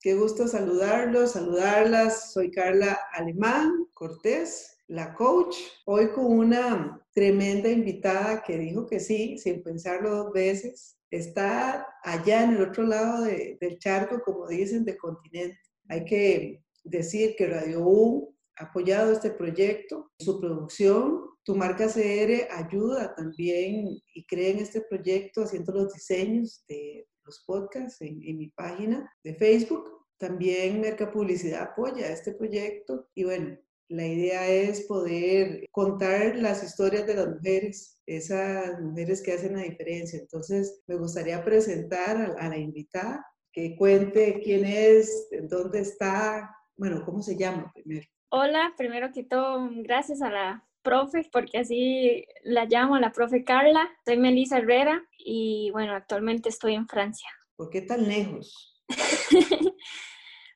Qué gusto saludarlos, saludarlas. Soy Carla Alemán Cortés, la coach. Hoy con una tremenda invitada que dijo que sí, sin pensarlo dos veces. Está allá en el otro lado del charco, como dicen, de continente. Hay que decir que Radio U ha apoyado este proyecto, su producción. Tu marca CR ayuda también y cree en este proyecto haciendo los diseños de los podcasts en, mi página de Facebook. También Merca Publicidad apoya este proyecto y bueno, la idea es poder contar las historias de las mujeres, esas mujeres que hacen la diferencia. Entonces, me gustaría presentar a, la invitada, que cuente quién es, dónde está, bueno, cómo se llama primero. Hola, primero que todo, gracias a la profe, porque así la llamo, la profe Carla. Soy Melissa Herrera y bueno, actualmente estoy en Francia. ¿Por qué tan lejos?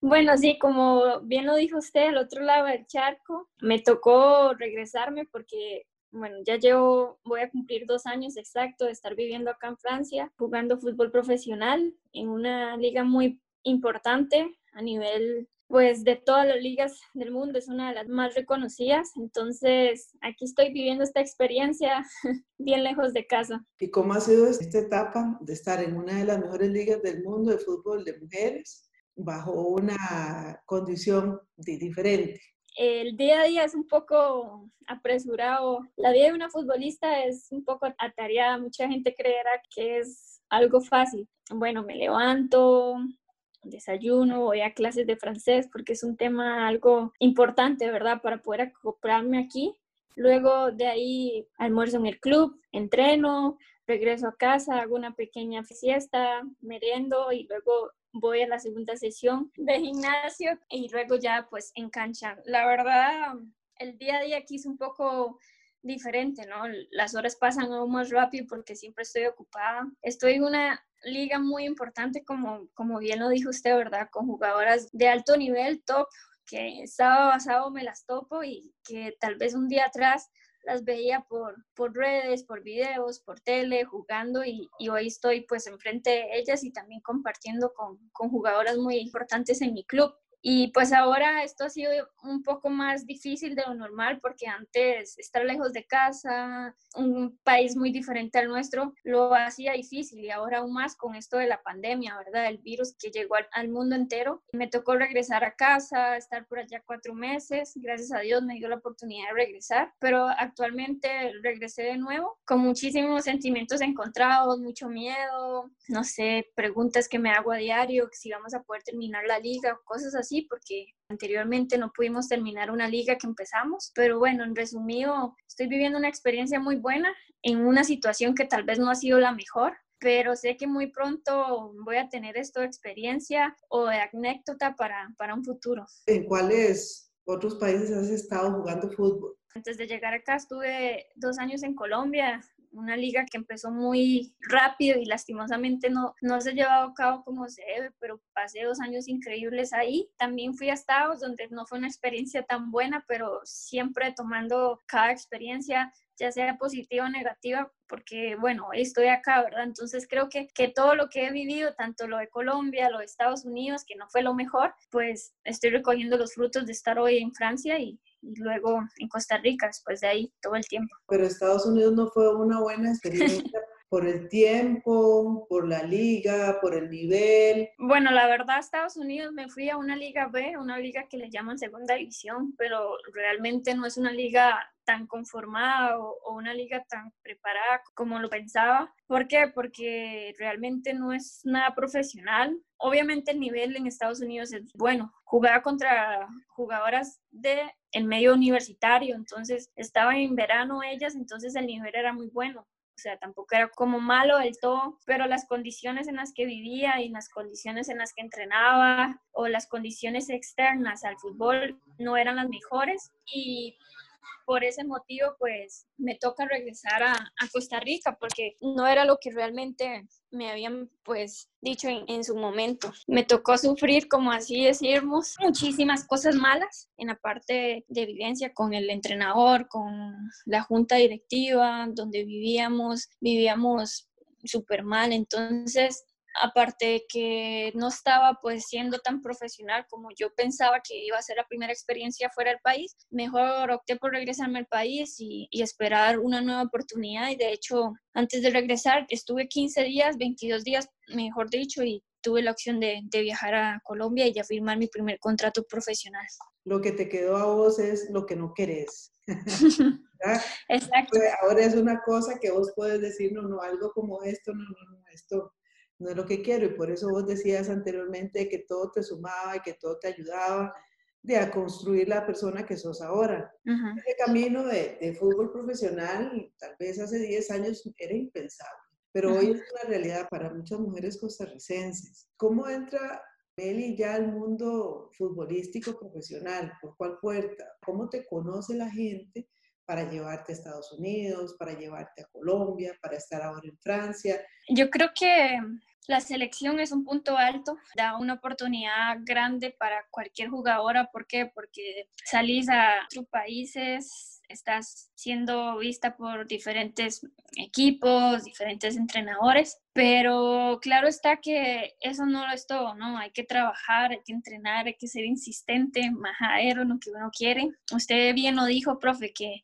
bueno, sí, como bien lo dijo usted, al otro lado del charco, me tocó regresarme porque bueno, ya llevo, voy a cumplir dos años exacto de estar viviendo acá en Francia, jugando fútbol profesional en una liga muy importante a nivel pues de todas las ligas del mundo es una de las más reconocidas. Entonces, aquí estoy viviendo esta experiencia bien lejos de casa. ¿Y cómo ha sido esta etapa de estar en una de las mejores ligas del mundo de fútbol de mujeres bajo una condición diferente? el día a día es un poco apresurado. La vida de una futbolista es un poco atareada. Mucha gente creerá que es algo fácil. Bueno, me levanto, desayuno, voy a clases de francés porque es un tema algo importante, ¿verdad? Para poder acoplarme aquí. Luego de ahí almuerzo en el club, entreno, regreso a casa, hago una pequeña fiesta, meriendo y luego voy a la segunda sesión de gimnasio y luego ya pues en cancha. La verdad, el día a día aquí es un poco diferente, ¿no? Las horas pasan aún más rápido porque siempre estoy ocupada. Estoy en una liga muy importante, como, como bien lo dijo usted, ¿verdad? Con jugadoras de alto nivel, top, que sábado a me las topo y que tal vez un día atrás las veía por, por redes, por videos, por tele, jugando y, y, hoy estoy pues enfrente de ellas y también compartiendo con, con jugadoras muy importantes en mi club. Y pues ahora esto ha sido un poco más difícil de lo normal porque antes estar lejos de casa, un país muy diferente al nuestro, lo hacía difícil y ahora aún más con esto de la pandemia, ¿verdad? El virus que llegó al, mundo entero. Me tocó regresar a casa, estar por allá cuatro meses. Gracias a Dios me dio la oportunidad de regresar, pero actualmente regresé de nuevo con muchísimos sentimientos encontrados, mucho miedo, no sé, preguntas que me hago a diario, si vamos a poder terminar la liga, cosas así porque anteriormente no pudimos terminar una liga que empezamos, pero bueno, en resumido, estoy viviendo una experiencia muy buena en una situación que tal vez no ha sido la mejor, pero sé que muy pronto voy a tener esto de experiencia o de anécdota para, para un futuro. ¿En cuáles otros países has estado jugando fútbol? Antes de llegar acá estuve dos años en Colombia, una liga que empezó muy rápido y lastimosamente no, no se ha llevado a cabo como se debe, pero pasé dos años increíbles ahí. También fui a Estados donde no fue una experiencia tan buena, pero siempre tomando cada experiencia ya sea positiva o negativa, porque bueno, estoy acá, ¿verdad? Entonces creo que, que todo lo que he vivido, tanto lo de Colombia, lo de Estados Unidos, que no fue lo mejor, pues estoy recogiendo los frutos de estar hoy en Francia y, y luego en Costa Rica, después de ahí, todo el tiempo. Pero Estados Unidos no fue una buena experiencia. Por el tiempo, por la liga, por el nivel? Bueno, la verdad, Estados Unidos me fui a una liga B, una liga que le llaman segunda división, pero realmente no es una liga tan conformada o, una liga tan preparada como lo pensaba. ¿Por qué? Porque realmente no es nada profesional. Obviamente el nivel en Estados Unidos es bueno. Jugaba contra jugadoras de el medio universitario, entonces estaban en verano ellas, entonces el nivel era muy bueno. O sea, tampoco era como malo del todo, pero las condiciones en las que vivía y las condiciones en las que entrenaba o las condiciones externas al fútbol no eran las mejores y por ese motivo, pues me toca regresar a, Costa Rica porque no era lo que realmente me habían pues dicho en, su momento. Me tocó sufrir, como así decimos, muchísimas cosas malas en la parte de vivencia con el entrenador, con la junta directiva, donde vivíamos, vivíamos súper mal. Entonces, aparte de que no estaba pues siendo tan profesional como yo pensaba que iba a ser la primera experiencia fuera del país, mejor opté por regresarme al país y, esperar una nueva oportunidad y de hecho antes de regresar estuve 15 días, 22 días mejor dicho y tuve la opción de, de viajar a Colombia y ya firmar mi primer contrato profesional. Lo que te quedó a vos es lo que no querés. Exacto. Pues, ahora es una cosa que vos puedes decir, no, no, algo como esto, no, no, no, esto no es lo que quiero. Y por eso vos decías anteriormente que todo te sumaba y que todo te ayudaba de a construir la persona que sos ahora. Ese camino de, de, fútbol profesional, tal vez hace 10 años era impensable, pero hoy es una realidad para muchas mujeres costarricenses. ¿Cómo entra Meli ya al mundo futbolístico profesional? ¿Por cuál puerta? ¿Cómo te conoce la gente para llevarte a Estados Unidos, para llevarte a Colombia, para estar ahora en Francia? Yo creo que la selección es un punto alto, da una oportunidad grande para cualquier jugadora. ¿Por qué? Porque salís a otros países, estás siendo vista por diferentes equipos, diferentes entrenadores, pero claro está que eso no lo es todo, ¿no? Hay que trabajar, hay que entrenar, hay que ser insistente, majadero, lo que uno quiere. Usted bien lo dijo, profe, que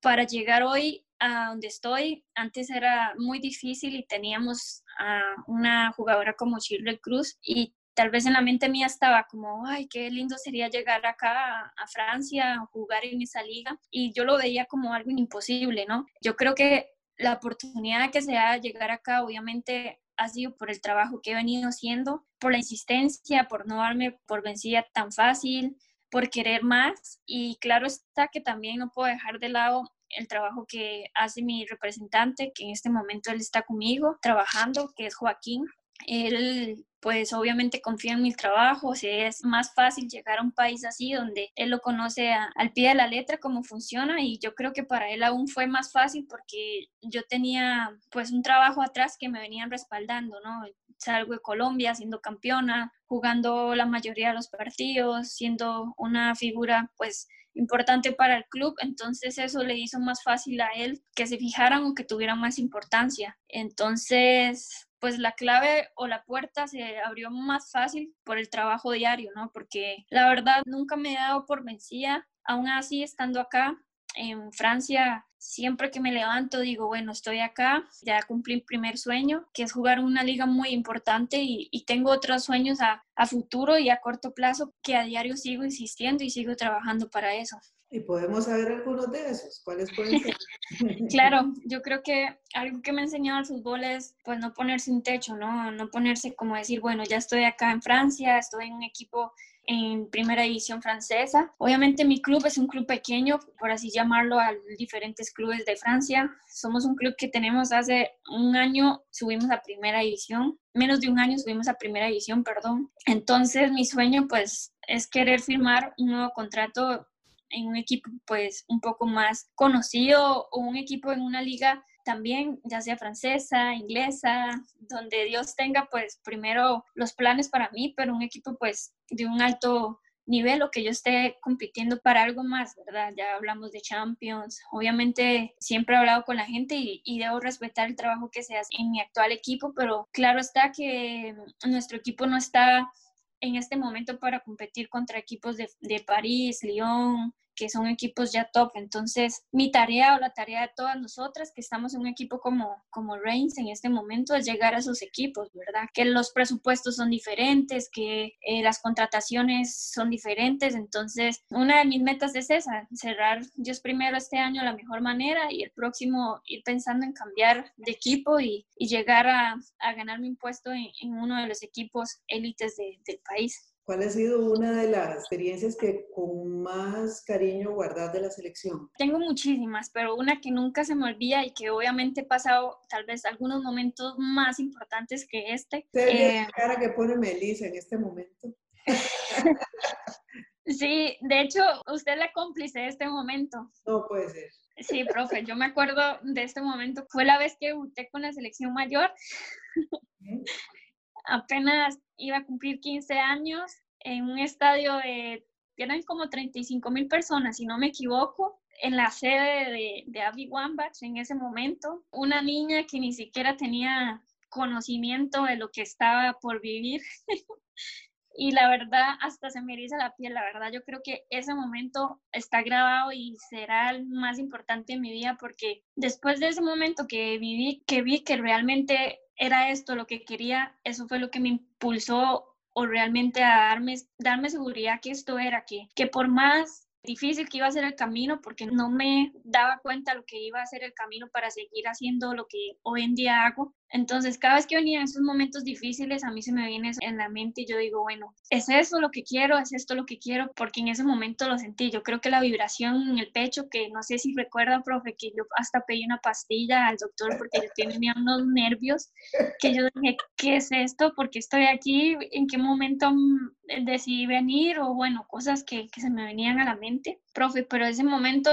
para llegar hoy a donde estoy, antes era muy difícil y teníamos a una jugadora como Shirley Cruz y tal vez en la mente mía estaba como, ay, qué lindo sería llegar acá a, Francia a jugar en esa liga y yo lo veía como algo imposible, ¿no? Yo creo que la oportunidad que se da de llegar acá obviamente ha sido por el trabajo que he venido haciendo, por la insistencia, por no darme por vencida tan fácil, por querer más y claro está que también no puedo dejar de lado el trabajo que hace mi representante, que en este momento él está conmigo trabajando, que es Joaquín. Él pues obviamente confía en mi trabajo, o es más fácil llegar a un país así donde él lo conoce al pie de la letra cómo funciona y yo creo que para él aún fue más fácil porque yo tenía pues un trabajo atrás que me venían respaldando, ¿no? Salgo de Colombia siendo campeona, jugando la mayoría de los partidos, siendo una figura pues importante para el club, entonces eso le hizo más fácil a él que se fijaran o que tuvieran más importancia. Entonces, pues la clave o la puerta se abrió más fácil por el trabajo diario, ¿no? Porque la verdad nunca me he dado por vencida, aún así estando acá en Francia, siempre que me levanto digo, bueno, estoy acá, ya cumplí el primer sueño, que es jugar una liga muy importante y, tengo otros sueños a, a futuro y a corto plazo que a diario sigo insistiendo y sigo trabajando para eso. Y podemos saber algunos de esos, ¿cuáles pueden ser? claro, yo creo que algo que me ha enseñado el fútbol es pues no ponerse un techo, ¿no? No ponerse como decir, bueno, ya estoy acá en Francia, estoy en un equipo en primera división francesa. Obviamente mi club es un club pequeño, por así llamarlo, a diferentes clubes de Francia. Somos un club que tenemos hace un año, subimos a primera división, menos de un año subimos a primera división, perdón. Entonces mi sueño pues es querer firmar un nuevo contrato en un equipo pues un poco más conocido o un equipo en una liga también, ya sea francesa, inglesa, donde Dios tenga pues primero los planes para mí, pero un equipo pues de un alto nivel o que yo esté compitiendo para algo más, ¿verdad? Ya hablamos de Champions. Obviamente siempre he hablado con la gente y, debo respetar el trabajo que se hace en mi actual equipo, pero claro está que nuestro equipo no está en este momento para competir contra equipos de, de París, Lyon, que son equipos ya top. Entonces, mi tarea o la tarea de todas nosotras que estamos en un equipo como, como Reigns en este momento es llegar a esos equipos, ¿verdad? Que los presupuestos son diferentes, que eh, las contrataciones son diferentes. Entonces, una de mis metas es esa, cerrar Dios primero este año de la mejor manera y el próximo ir pensando en cambiar de equipo y, y llegar a, a ganarme un puesto en, en, uno de los equipos élites del país. ¿Cuál ha sido una de las experiencias que con más cariño guardas de la selección? Tengo muchísimas, pero una que nunca se me olvida y que obviamente he pasado tal vez algunos momentos más importantes que este. ¿Qué eh, cara que pone Melissa en este momento? sí, de hecho, usted es la cómplice de este momento. No puede ser. Sí, profe, yo me acuerdo de este momento. Fue la vez que debuté con la selección mayor. Apenas iba a cumplir 15 años en un estadio de, eran como 35 mil personas, si no me equivoco, en la sede de, de Abby Wambach en ese momento. Una niña que ni siquiera tenía conocimiento de lo que estaba por vivir. y la verdad hasta se me eriza la piel, la verdad yo creo que ese momento está grabado y será el más importante en mi vida porque después de ese momento que viví, que vi que realmente era esto lo que quería, eso fue lo que me impulsó o realmente a darme, darme seguridad que esto era, que, que por más difícil que iba a ser el camino porque no me daba cuenta lo que iba a ser el camino para seguir haciendo lo que hoy en día hago. Entonces, cada vez que venía esos momentos difíciles, a mí se me viene en la mente y yo digo, bueno, es eso lo que quiero, es esto lo que quiero, porque en ese momento lo sentí. Yo creo que la vibración en el pecho, que no sé si recuerda, profe, que yo hasta pedí una pastilla al doctor porque yo tenía unos nervios, que yo dije, ¿qué es esto? ¿Por qué estoy aquí? ¿En qué momento decidí venir? O bueno, cosas que, que se me venían a la mente, profe, pero ese momento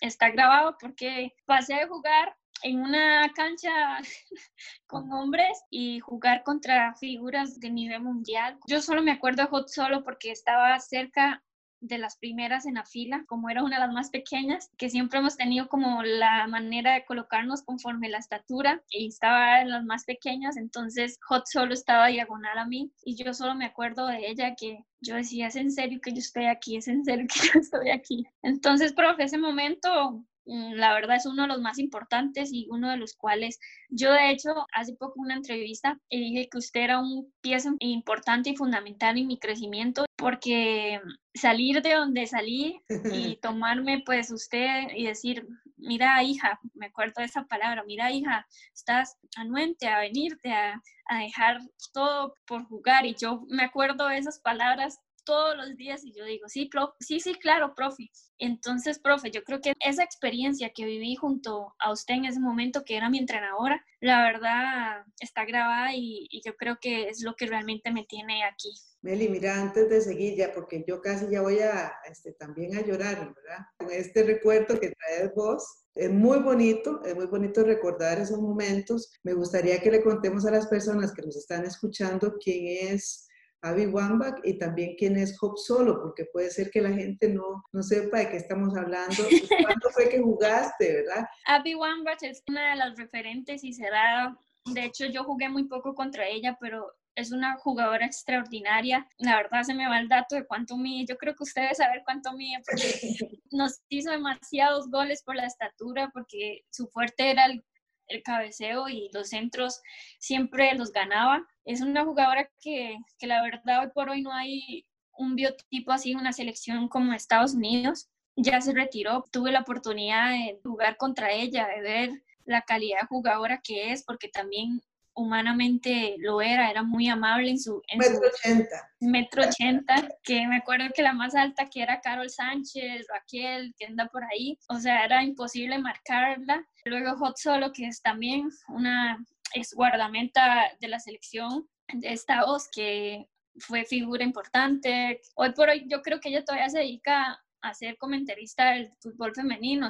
está grabado porque pasé de jugar en una cancha con hombres y jugar contra figuras de nivel mundial. Yo solo me acuerdo de Hot Solo porque estaba cerca de las primeras en la fila, como era una de las más pequeñas, que siempre hemos tenido como la manera de colocarnos conforme la estatura y estaba en las más pequeñas, entonces Hot solo estaba diagonal a mí y yo solo me acuerdo de ella que yo decía, es en serio que yo estoy aquí, es en serio que yo estoy aquí. Entonces, profe, ese momento la verdad es uno de los más importantes y uno de los cuales yo de hecho hace poco una entrevista y dije que usted era un pieza importante y fundamental en mi crecimiento porque salir de donde salí y tomarme pues usted y decir, mira hija, me acuerdo de esa palabra, mira hija, estás anuente a venirte a, a dejar todo por jugar y yo me acuerdo de esas palabras todos los días y yo digo, sí, sí, sí, claro, profe. Entonces, profe, yo creo que esa experiencia que viví junto a usted en ese momento, que era mi entrenadora, la verdad está grabada y, yo creo que es lo que realmente me tiene aquí. Meli, mira, antes de seguir ya, porque yo casi ya voy a este, también a llorar, ¿verdad? Con este recuerdo que traes vos, es muy bonito, es muy bonito recordar esos momentos. Me gustaría que le contemos a las personas que nos están escuchando quién es Abby Wambach y también quién es Hop Solo, porque puede ser que la gente no, no sepa de qué estamos hablando. ¿Cuándo fue que jugaste, verdad? Abby Wambach es una de las referentes y será, de hecho yo jugué muy poco contra ella, pero es una jugadora extraordinaria. La verdad se me va el dato de cuánto mide. Yo creo que usted debe saber cuánto mide porque nos hizo demasiados goles por la estatura, porque su fuerte era el el cabeceo y los centros siempre los ganaba. Es una jugadora que, que la verdad hoy por hoy no hay un biotipo así, una selección como Estados Unidos. Ya se retiró, tuve la oportunidad de jugar contra ella, de ver la calidad de jugadora que es, porque también humanamente lo era, era muy amable en su... metro ochenta. Metro ochenta, que me acuerdo que la más alta que era Carol Sánchez, Raquel, que anda por ahí, o sea, era imposible marcarla. Luego Hot Solo, que es también una ex guardamenta de la selección de Estados, que fue figura importante. Hoy por hoy yo creo que ella todavía se dedica a ser comentarista del fútbol femenino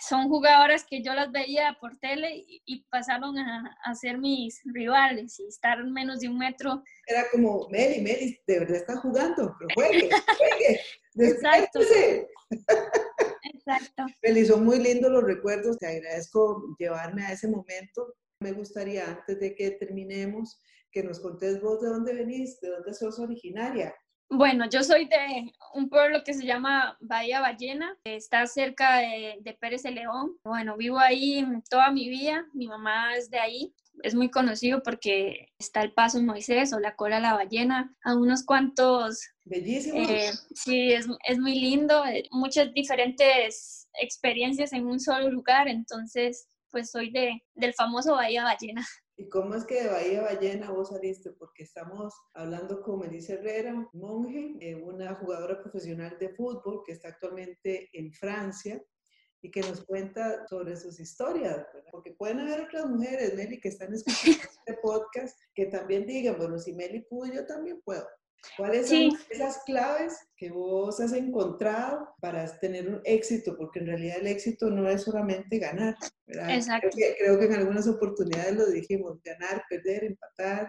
son jugadoras que yo las veía por tele y, pasaron a, a, ser mis rivales y estar menos de un metro. Era como, Meli, Meli, de verdad está jugando, pero juegue, juegue. Exacto. Exacto. Meli, son muy lindos los recuerdos, te agradezco llevarme a ese momento. Me gustaría, antes de que terminemos, que nos contés vos de dónde venís, de dónde sos originaria. Bueno, yo soy de un pueblo que se llama Bahía Ballena, está cerca de, Pérez de León. Bueno, vivo ahí toda mi vida, mi mamá es de ahí, es muy conocido porque está el Paso Moisés o la Cola la Ballena, a unos cuantos... Bellísimos. Eh, sí, es, es, muy lindo, muchas diferentes experiencias en un solo lugar, entonces pues soy de, del famoso Bahía Ballena. ¿Y cómo es que de Bahía Ballena vos saliste? Porque estamos hablando con Melissa Herrera, monje, eh, una jugadora profesional de fútbol que está actualmente en Francia y que nos cuenta sobre sus historias, ¿verdad? Porque pueden haber otras mujeres, Meli, que están escuchando este podcast, que también digan, bueno, si Meli pudo, yo también puedo. ¿Cuáles son esas claves que vos has encontrado para tener un éxito? Porque en realidad el éxito no es solamente ganar. ¿verdad? Exacto. Creo que, en algunas oportunidades lo dijimos, ganar, perder, empatar,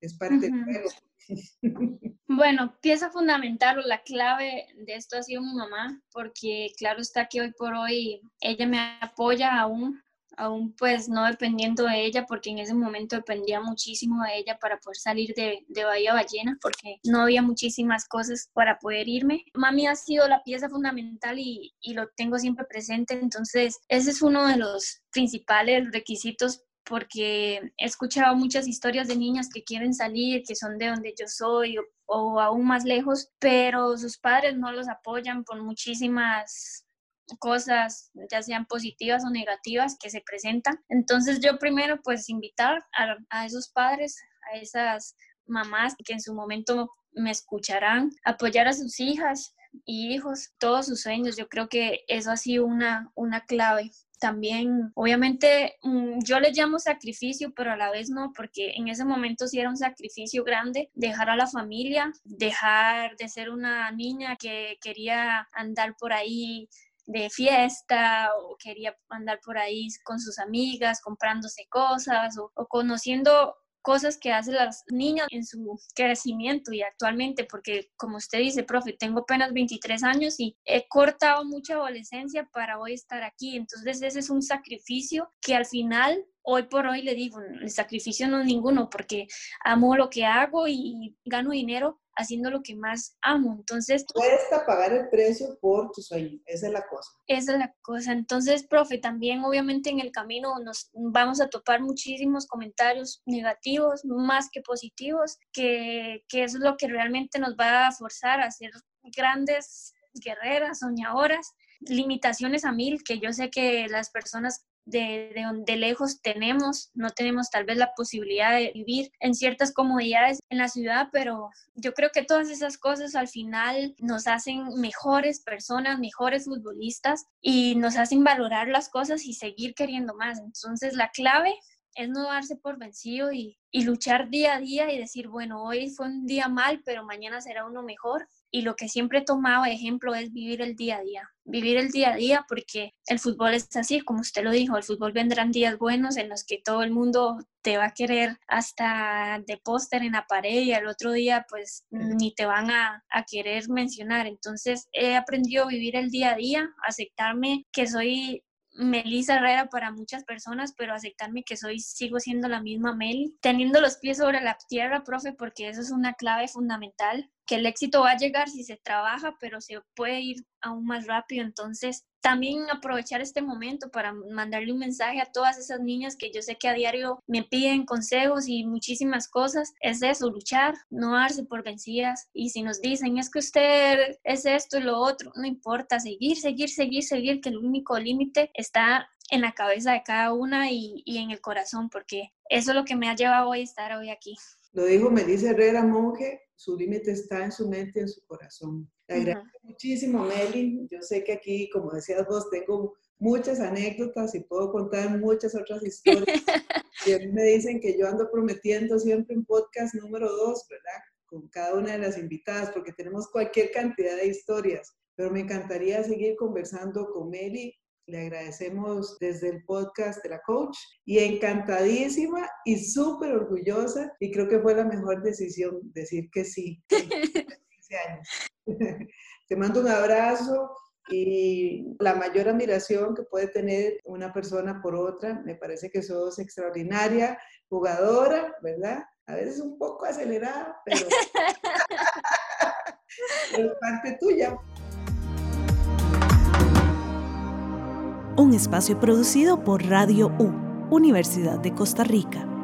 es parte del juego. Bueno, pieza fundamental o la clave de esto ha sido mi mamá, porque claro está que hoy por hoy ella me apoya aún aún pues no dependiendo de ella, porque en ese momento dependía muchísimo de ella para poder salir de, de, Bahía Ballena, porque no había muchísimas cosas para poder irme. Mami ha sido la pieza fundamental y, y lo tengo siempre presente, entonces ese es uno de los principales requisitos porque he escuchado muchas historias de niñas que quieren salir, que son de donde yo soy o, o aún más lejos, pero sus padres no los apoyan por muchísimas cosas, ya sean positivas o negativas, que se presentan. Entonces yo primero pues invitar a, esos padres, a esas mamás que en su momento me escucharán, apoyar a sus hijas y hijos, todos sus sueños. Yo creo que eso ha sido una, una clave. También, obviamente, mm, yo le llamo sacrificio, pero a la vez no, porque en ese momento sí era un sacrificio grande dejar a la familia, dejar de ser una niña que quería andar por ahí de fiesta o quería andar por ahí con sus amigas comprándose cosas o, conociendo cosas que hacen las niñas en su crecimiento y actualmente, porque como usted dice, profe, tengo apenas 23 años y he cortado mucha adolescencia para hoy estar aquí. Entonces ese es un sacrificio que al final, hoy por hoy le digo, el sacrificio no es ninguno porque amo lo que hago y gano dinero, haciendo lo que más amo. Entonces... Cuesta pagar el precio por tu sueño, esa es la cosa. Esa es la cosa. Entonces, profe, también obviamente en el camino nos vamos a topar muchísimos comentarios negativos, más que positivos, que, que es lo que realmente nos va a forzar a ser grandes guerreras, soñadoras limitaciones a mil, que yo sé que las personas de, donde lejos tenemos, no tenemos tal vez la posibilidad de vivir en ciertas comodidades en la ciudad, pero yo creo que todas esas cosas al final nos hacen mejores personas, mejores futbolistas y nos hacen valorar las cosas y seguir queriendo más. Entonces la clave es no darse por vencido y, y luchar día a día y decir, bueno, hoy fue un día mal, pero mañana será uno mejor y lo que siempre he tomado ejemplo es vivir el día a día, vivir el día a día porque el fútbol es así, como usted lo dijo, el fútbol vendrán días buenos en los que todo el mundo te va a querer hasta de póster en la pared y al otro día pues ni te van a, a querer mencionar. Entonces he aprendido a vivir el día a día, aceptarme que soy Melissa Herrera para muchas personas, pero aceptarme que soy, sigo siendo la misma Meli, teniendo los pies sobre la tierra, profe, porque eso es una clave fundamental, que el éxito va a llegar si se trabaja, pero se puede ir aún más rápido. Entonces, también aprovechar este momento para mandarle un mensaje a todas esas niñas que yo sé que a diario me piden consejos y muchísimas cosas. Es eso, luchar, no darse por vencidas. Y si nos dicen, es que usted es esto y lo otro, no importa, seguir, seguir, seguir, seguir, que el único límite está en la cabeza de cada una y, y en el corazón, porque eso es lo que me ha llevado hoy a estar hoy aquí. Lo dijo Melissa Herrera, monje, su límite está en su mente y en su corazón. Le agradezco muchísimo, Meli. Yo sé que aquí, como decías vos, tengo muchas anécdotas y puedo contar muchas otras historias. mí me dicen que yo ando prometiendo siempre un podcast número dos, ¿verdad? Con cada una de las invitadas, porque tenemos cualquier cantidad de historias. Pero me encantaría seguir conversando con Meli le agradecemos desde el podcast de la coach y encantadísima y súper orgullosa y creo que fue la mejor decisión decir que sí. Te mando un abrazo y la mayor admiración que puede tener una persona por otra. Me parece que sos extraordinaria, jugadora, ¿verdad? A veces un poco acelerada, pero es parte tuya. un espacio producido por Radio U, Universidad de Costa Rica.